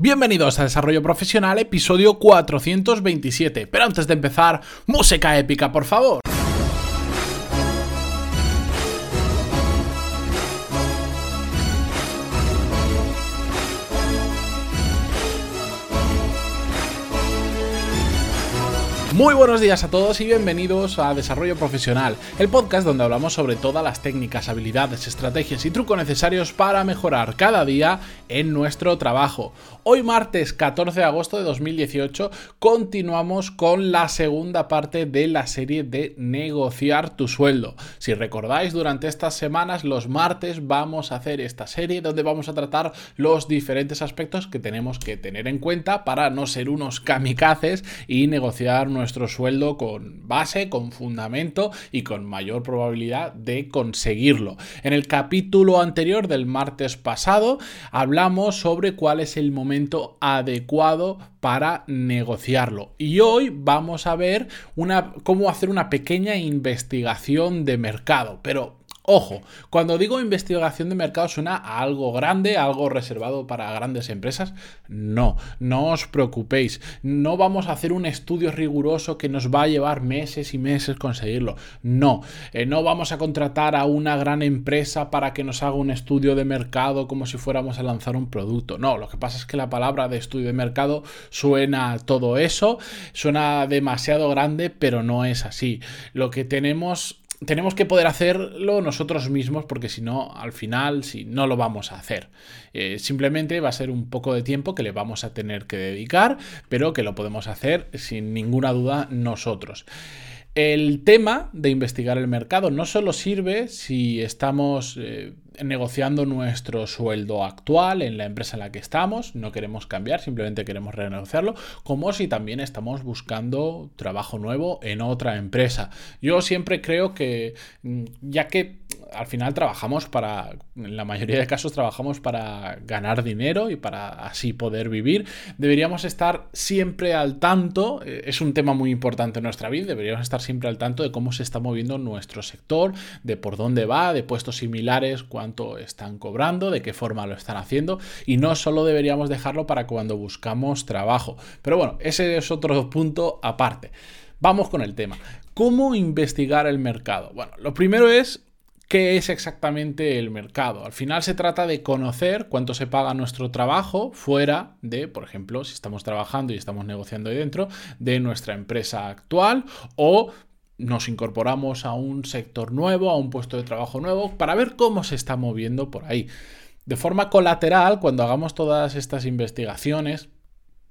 Bienvenidos a Desarrollo Profesional, episodio 427. Pero antes de empezar, música épica, por favor. Muy buenos días a todos y bienvenidos a Desarrollo Profesional, el podcast donde hablamos sobre todas las técnicas, habilidades, estrategias y trucos necesarios para mejorar cada día en nuestro trabajo. Hoy martes 14 de agosto de 2018 continuamos con la segunda parte de la serie de negociar tu sueldo. Si recordáis, durante estas semanas, los martes vamos a hacer esta serie donde vamos a tratar los diferentes aspectos que tenemos que tener en cuenta para no ser unos kamikazes y negociar nuestro nuestro sueldo con base, con fundamento y con mayor probabilidad de conseguirlo. En el capítulo anterior del martes pasado hablamos sobre cuál es el momento adecuado para negociarlo. Y hoy vamos a ver cómo hacer una pequeña investigación de mercado. Pero Ojo, cuando digo investigación de mercado suena a algo grande, algo reservado para grandes empresas. No, no os preocupéis. No vamos a hacer un estudio riguroso que nos va a llevar meses y meses conseguirlo. No, eh, no vamos a contratar a una gran empresa para que nos haga un estudio de mercado como si fuéramos a lanzar un producto. No, lo que pasa es que la palabra de estudio de mercado suena todo eso, suena demasiado grande, pero no es así. Lo que tenemos tenemos que poder hacerlo nosotros mismos porque si no, al final, si no lo vamos a hacer. Eh, simplemente va a ser un poco de tiempo que le vamos a tener que dedicar, pero que lo podemos hacer sin ninguna duda nosotros. El tema de investigar el mercado no solo sirve si estamos eh, negociando nuestro sueldo actual en la empresa en la que estamos, no queremos cambiar, simplemente queremos renegociarlo, como si también estamos buscando trabajo nuevo en otra empresa. Yo siempre creo que, mm, ya que al final trabajamos para, en la mayoría de casos trabajamos para ganar dinero y para así poder vivir, deberíamos estar siempre al tanto, eh, es un tema muy importante en nuestra vida, deberíamos estar siempre al tanto de cómo se está moviendo nuestro sector, de por dónde va, de puestos similares, están cobrando, de qué forma lo están haciendo y no solo deberíamos dejarlo para cuando buscamos trabajo. Pero bueno, ese es otro punto aparte. Vamos con el tema. ¿Cómo investigar el mercado? Bueno, lo primero es qué es exactamente el mercado. Al final se trata de conocer cuánto se paga nuestro trabajo fuera de, por ejemplo, si estamos trabajando y estamos negociando ahí dentro, de nuestra empresa actual o nos incorporamos a un sector nuevo, a un puesto de trabajo nuevo, para ver cómo se está moviendo por ahí. De forma colateral, cuando hagamos todas estas investigaciones,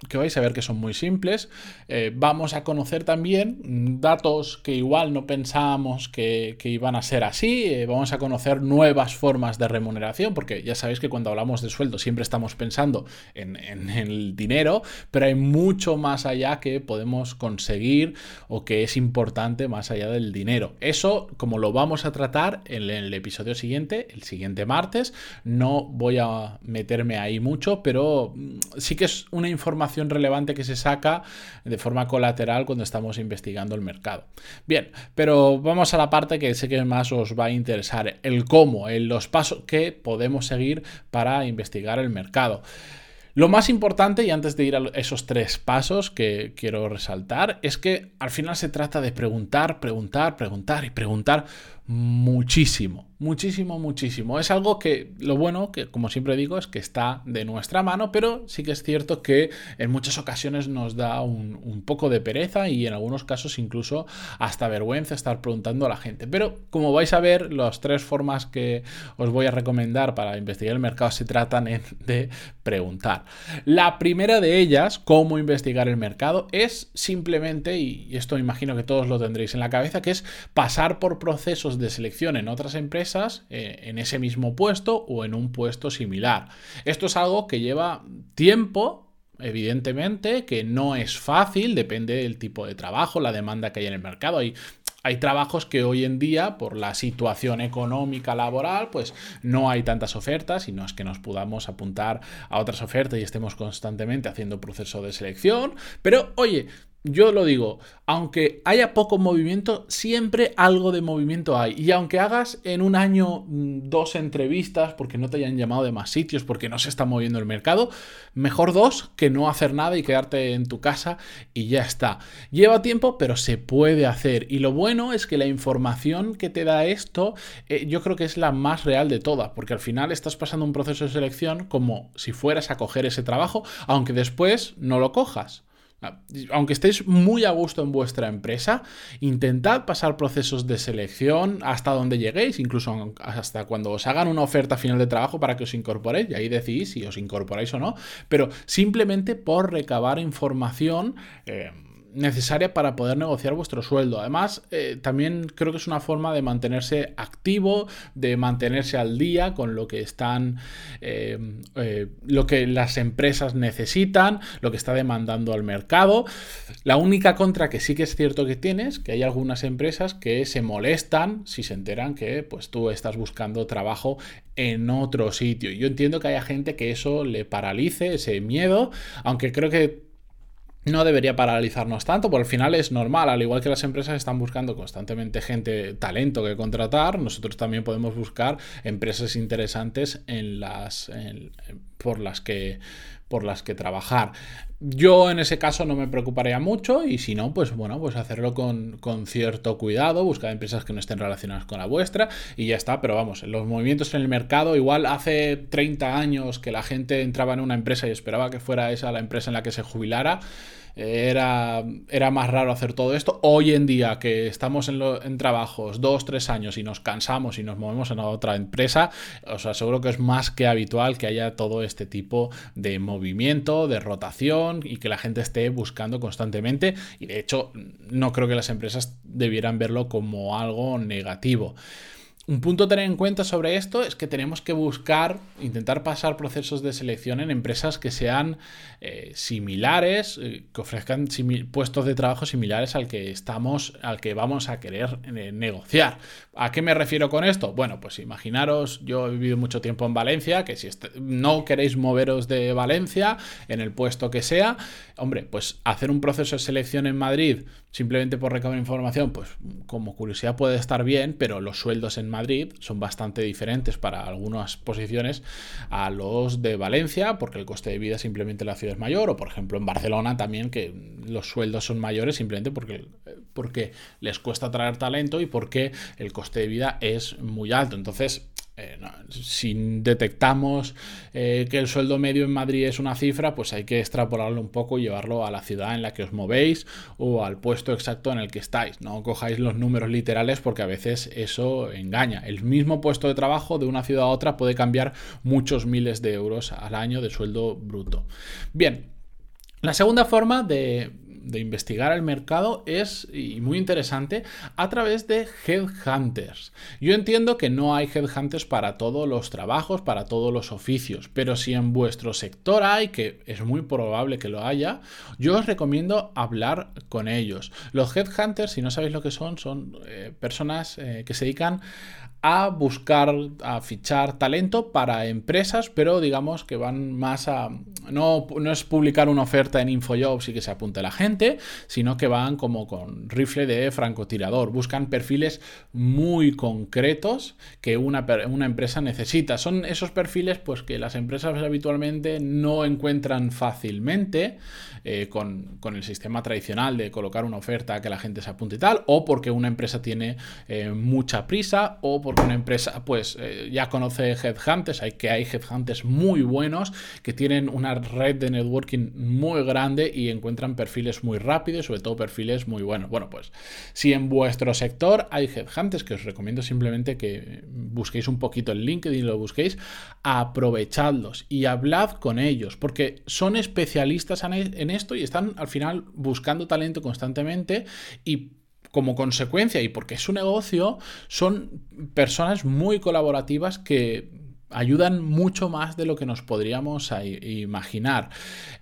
que vais a ver que son muy simples. Eh, vamos a conocer también datos que igual no pensábamos que, iban a ser así. Eh, vamos a conocer nuevas formas de remuneración, porque ya sabéis que cuando hablamos de sueldo siempre estamos pensando en, el dinero, pero hay mucho más allá que podemos conseguir o que es importante más allá del dinero. Eso, como lo vamos a tratar en el episodio siguiente, el siguiente martes, no voy a meterme ahí mucho, pero mm, sí que es una información relevante que se saca de forma colateral cuando estamos investigando el mercado. Bien, pero vamos a la parte que sé que más os va a interesar, el cómo, el, los pasos que podemos seguir para investigar el mercado. Lo más importante, y antes de ir a esos tres pasos que quiero resaltar, es que al final se trata de preguntar, preguntar, preguntar y preguntar muchísimo. Muchísimo, muchísimo. Es algo que lo bueno, que como siempre digo, es que está de nuestra mano, pero sí que es cierto que en muchas ocasiones nos da un, poco de pereza y en algunos casos incluso hasta vergüenza estar preguntando a la gente. Pero como vais a ver, las tres formas que os voy a recomendar para investigar el mercado se tratan de preguntar. La primera de ellas, cómo investigar el mercado, es simplemente, y esto imagino que todos lo tendréis en la cabeza, que es pasar por procesos de selección en otras empresas eh, en ese mismo puesto o en un puesto similar. Esto es algo que lleva tiempo evidentemente, que no es fácil, depende del tipo de trabajo, la demanda que hay en el mercado. Hay hay trabajos que hoy en día, por la situación económica laboral, pues no hay tantas ofertas y no es que nos podamos apuntar a otras ofertas y estemos constantemente haciendo proceso de selección. Pero oye, yo lo digo, aunque haya poco movimiento, siempre algo de movimiento hay. Y aunque hagas en un año mm, dos entrevistas porque no te hayan llamado de más sitios, porque no se está moviendo el mercado, mejor dos que no hacer nada y quedarte en tu casa y ya está. Lleva tiempo, pero se puede hacer. Y lo bueno es que la información que te da esto, eh, yo creo que es la más real de todas, porque al final estás pasando un proceso de selección como si fueras a coger ese trabajo, aunque después no lo cojas. Ah, aunque estéis muy a gusto en vuestra empresa, intentad pasar procesos de selección hasta donde lleguéis, incluso hasta cuando os hagan una oferta final de trabajo para que os incorporéis, y ahí decidís si os incorporáis o no, pero simplemente por recabar información. Eh, necesaria para poder negociar vuestro sueldo. Además, eh, también creo que es una forma de mantenerse activo, de mantenerse al día con lo que están, eh, eh, lo que las empresas necesitan, lo que está demandando al mercado. La única contra que sí que es cierto que tienes, que hay algunas empresas que se molestan si se enteran que pues tú estás buscando trabajo en otro sitio. Yo entiendo que haya gente que eso le paralice, ese miedo, aunque creo que no debería paralizarnos tanto, porque al final es normal, al igual que las empresas están buscando constantemente gente, talento que contratar, nosotros también podemos buscar empresas interesantes en las, por las que por las que trabajar. Yo en ese caso no me preocuparía mucho y si no, pues bueno, pues hacerlo con, con, cierto cuidado, buscar empresas que no estén relacionadas con la vuestra y ya está, pero vamos, los movimientos en el mercado, igual hace 30 años que la gente entraba en una empresa y esperaba que fuera esa la empresa en la que se jubilara, era, era más raro hacer todo esto. Hoy en día que estamos en, en, trabajos dos, tres años y nos cansamos y nos movemos en otra empresa, os aseguro que es más que habitual que haya todo este tipo de movimiento, de rotación y que la gente esté buscando constantemente. Y de hecho, no creo que las empresas debieran verlo como algo negativo. Un punto a tener en cuenta sobre esto es que tenemos que buscar, intentar pasar procesos de selección en empresas que sean eh, similares, eh, que ofrezcan puestos de trabajo similares al que estamos, al que vamos a querer eh, negociar. ¿A qué me refiero con esto? Bueno, pues imaginaros, yo he vivido mucho tiempo en Valencia, que si no queréis moveros de Valencia en el puesto que sea, hombre, pues hacer un proceso de selección en Madrid simplemente por recabar información, pues como curiosidad puede estar bien, pero los sueldos en Madrid son bastante diferentes para algunas posiciones a los de Valencia, porque el coste de vida simplemente en la ciudad es mayor, o por ejemplo en Barcelona también, que los sueldos son mayores simplemente porque, porque les cuesta traer talento y porque el coste de vida es muy alto. Entonces, eh, si detectamos eh, que el sueldo medio en Madrid es una cifra, pues hay que extrapolarlo un poco y llevarlo a la ciudad en la que os movéis o al puesto exacto en el que estáis. No cojáis los números literales porque a veces eso engaña. El mismo puesto de trabajo de una ciudad a otra puede cambiar muchos miles de euros al año de sueldo bruto. Bien, la segunda forma de de investigar el mercado es, y muy interesante, a través de headhunters. Yo entiendo que no hay headhunters para todos los trabajos, para todos los oficios, pero si en vuestro sector hay, que es muy probable que lo haya, yo os recomiendo hablar con ellos. Los headhunters, si no sabéis lo que son, son eh, personas eh, que se dedican a buscar, a fichar talento para empresas, pero digamos que van más a... No, no es publicar una oferta en InfoJobs y que se apunte la gente, sino que van como con rifle de francotirador. Buscan perfiles muy concretos que una, una empresa necesita. Son esos perfiles pues que las empresas habitualmente no encuentran fácilmente eh, con, el sistema tradicional de colocar una oferta que la gente se apunte y tal, o porque una empresa tiene eh, mucha prisa, o porque una empresa pues eh, ya conoce headhunters, hay que hay headhunters muy buenos que tienen una red de networking muy grande y encuentran perfiles muy rápidos, sobre todo perfiles muy buenos. Bueno, pues si en vuestro sector hay headhunters, que os recomiendo simplemente que busquéis un poquito el LinkedIn y lo busquéis, aprovechadlos y hablad con ellos, porque son especialistas en esto y están al final buscando talento constantemente y como consecuencia y porque es su negocio, son personas muy colaborativas que ayudan mucho más de lo que nos podríamos imaginar.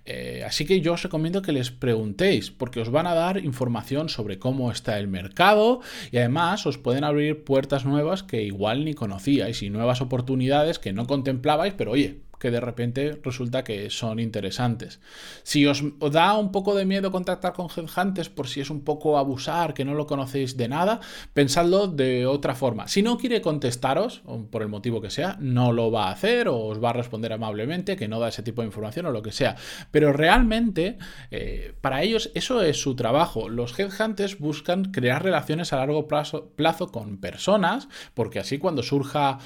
Eh, así que yo os recomiendo que les preguntéis, porque os van a dar información sobre cómo está el mercado y además os pueden abrir puertas nuevas que igual ni conocíais y nuevas oportunidades que no contemplabais, pero oye, que de repente resulta que son interesantes. Si os, da un poco de miedo contactar con headhunters por si es un poco abusar, que no lo conocéis de nada, pensadlo de otra forma. Si no quiere contestaros, por el motivo que sea, no lo va a hacer o os va a responder amablemente, que no da ese tipo de información o lo que sea. Pero realmente, eh, para ellos eso es su trabajo. Los headhunters buscan crear relaciones a largo plazo, con personas, porque así cuando surja,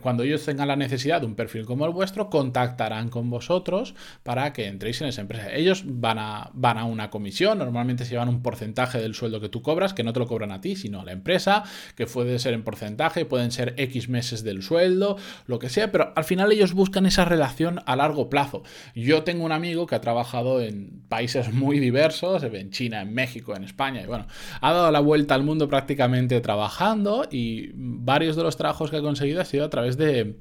cuando ellos tengan la necesidad de un perfil como el vuestro, contactarán con vosotros para que entréis en esa empresa. Ellos van a, van a una comisión, normalmente se llevan un porcentaje del sueldo que tú cobras, que no te lo cobran a ti, sino a la empresa, que puede ser en porcentaje, pueden ser X meses del sueldo, lo que sea, pero al final ellos buscan esa relación a largo plazo. Yo tengo un amigo que ha trabajado en países muy diversos, en China, en México, en España, y bueno, ha dado la vuelta al mundo prácticamente trabajando y varios de los trabajos que ha conseguido ha sido a través de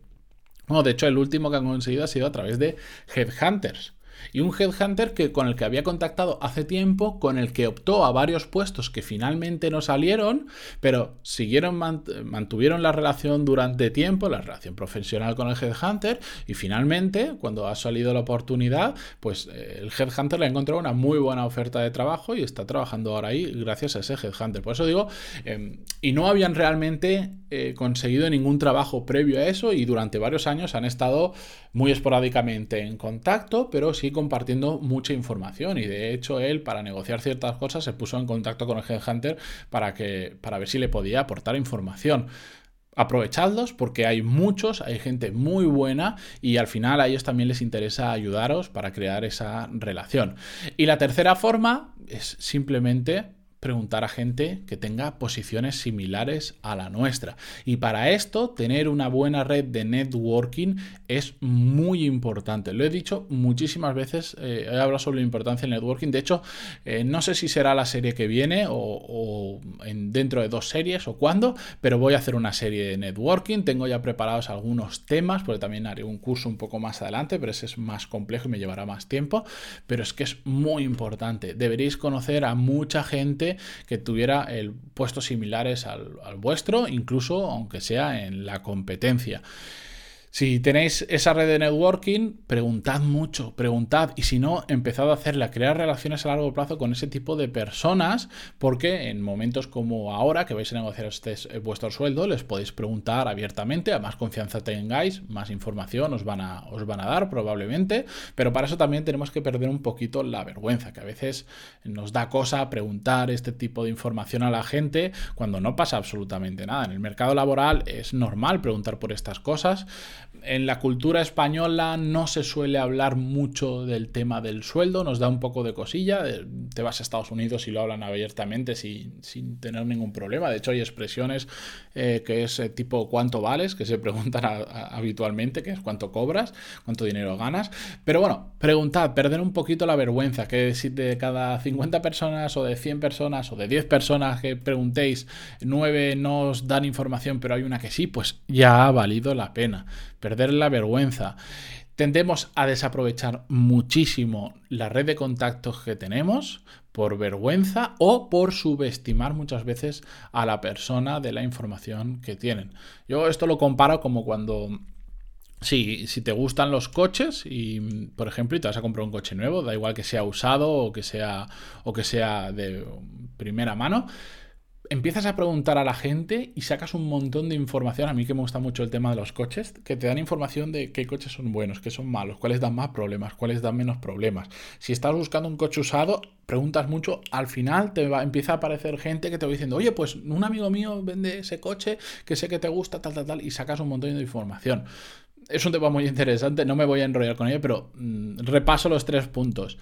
bueno, de hecho, el último que han conseguido ha sido a través de Headhunters. Y un headhunter que, con el que había contactado hace tiempo, con el que optó a varios puestos que finalmente no salieron, pero siguieron, mantuvieron la relación durante tiempo, la relación profesional con el headhunter, y finalmente, cuando ha salido la oportunidad, pues eh, el headhunter le ha encontrado una muy buena oferta de trabajo y está trabajando ahora ahí gracias a ese headhunter. Por eso digo, em, y no habían realmente eh, conseguido ningún trabajo previo a eso y durante varios años han estado muy esporádicamente en contacto, pero sí compartiendo mucha información. Y de hecho, él, para negociar ciertas cosas, se puso en contacto con el Headhunter para, que, para ver si le podía aportar información aprovechadlos porque hay muchos, hay gente muy buena y al final a ellos también les interesa ayudaros para crear esa relación. Y la tercera forma es simplemente preguntar a gente que tenga posiciones similares a la nuestra. Y para esto, tener una buena red de networking es muy importante. Lo he dicho muchísimas veces, eh, he hablado sobre la importancia del networking. De hecho, eh, no sé si será la serie que viene o, en, dentro de dos series o cuándo, pero voy a hacer una serie de networking. Tengo ya preparados algunos temas, porque también haré un curso un poco más adelante, pero ese es más complejo y me llevará más tiempo. Pero es que es muy importante. Deberéis conocer a mucha gente que tuviera el puestos similares al vuestro, incluso aunque sea en la competencia. Si tenéis esa red de networking, preguntad mucho, preguntad y si no, empezad a hacerla, crear relaciones a largo plazo con ese tipo de personas, porque en momentos como ahora que vais a negociar este, eh, vuestro sueldo, les podéis preguntar abiertamente, a más confianza tengáis, más información os van, a, os van a dar probablemente, pero para eso también tenemos que perder un poquito la vergüenza, que a veces nos da cosa preguntar este tipo de información a la gente cuando no pasa absolutamente nada. En el mercado laboral es normal preguntar por estas cosas en la cultura española no se suele hablar mucho del tema del sueldo, nos da un poco de cosilla. Te vas a Estados Unidos y lo hablan abiertamente sin, tener ningún problema. De hecho, hay expresiones eh, que es eh, tipo cuánto vales, que se preguntan habitualmente, que es cuánto cobras, cuánto dinero ganas. Pero bueno, preguntad, perder un poquito la vergüenza, que si de cada 50 personas o de 100 personas o de 10 personas que preguntéis, 9 no os dan información, pero hay una que sí, pues ya ha valido la pena perder la vergüenza. Tendemos a desaprovechar muchísimo la red de contactos que tenemos por vergüenza o por subestimar muchas veces a la persona de la información que tienen. Yo esto lo comparo como cuando si te gustan los coches y, por ejemplo, y te vas a comprar un coche nuevo, da igual que sea usado o que sea, o que sea de primera mano, empiezas a preguntar a la gente y sacas un montón de información. A mí que me gusta mucho el tema de los coches, que te dan información de qué coches son buenos, qué son malos, cuáles dan más problemas, cuáles dan menos problemas. Si estás buscando un coche usado, preguntas mucho, al final te va, empieza a aparecer gente que te va diciendo, oye, pues un amigo mío vende ese coche que sé que te gusta, tal, tal, tal, y sacas un montón de información. Es un tema muy interesante, no me voy a enrollar con ello, pero mm, repaso los tres puntos.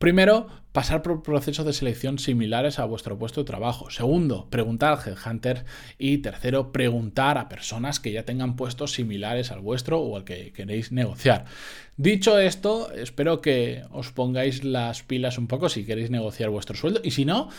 Primero, pasar por procesos de selección similares a vuestro puesto de trabajo. Segundo, preguntar al headhunter. Y tercero, preguntar a personas que ya tengan puestos similares al vuestro o al que queréis negociar. Dicho esto, espero que os pongáis las pilas un poco si queréis negociar vuestro sueldo. Y si no,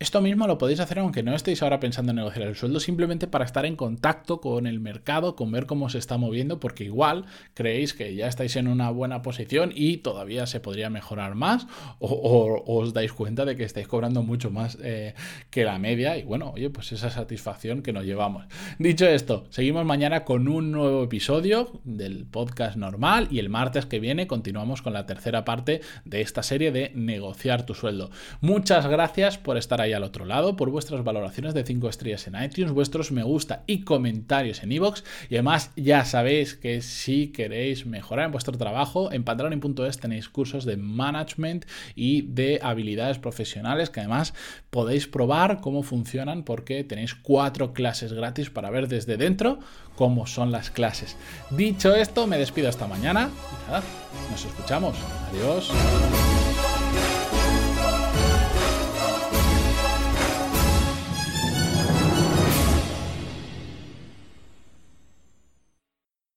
Esto mismo lo podéis hacer aunque no estéis ahora pensando en negociar el sueldo, simplemente para estar en contacto con el mercado, con ver cómo se está moviendo, porque igual creéis que ya estáis en una buena posición y todavía se podría mejorar más, o, os dais cuenta de que estáis cobrando mucho más eh, que la media, y bueno, oye, pues esa satisfacción que nos llevamos. Dicho esto, seguimos mañana con un nuevo episodio del podcast normal y el martes que viene continuamos con la tercera parte de esta serie de negociar tu sueldo. Muchas gracias por estar ahí al otro lado, por vuestras valoraciones de 5 estrellas en iTunes, vuestros me gusta y comentarios en iVoox y además ya sabéis que si queréis mejorar en vuestro trabajo, en pantaloni.es tenéis cursos de management y de habilidades profesionales que además podéis probar cómo funcionan porque tenéis cuatro clases gratis para ver desde dentro cómo son las clases. Dicho esto, me despido hasta mañana nada, nos escuchamos. Adiós.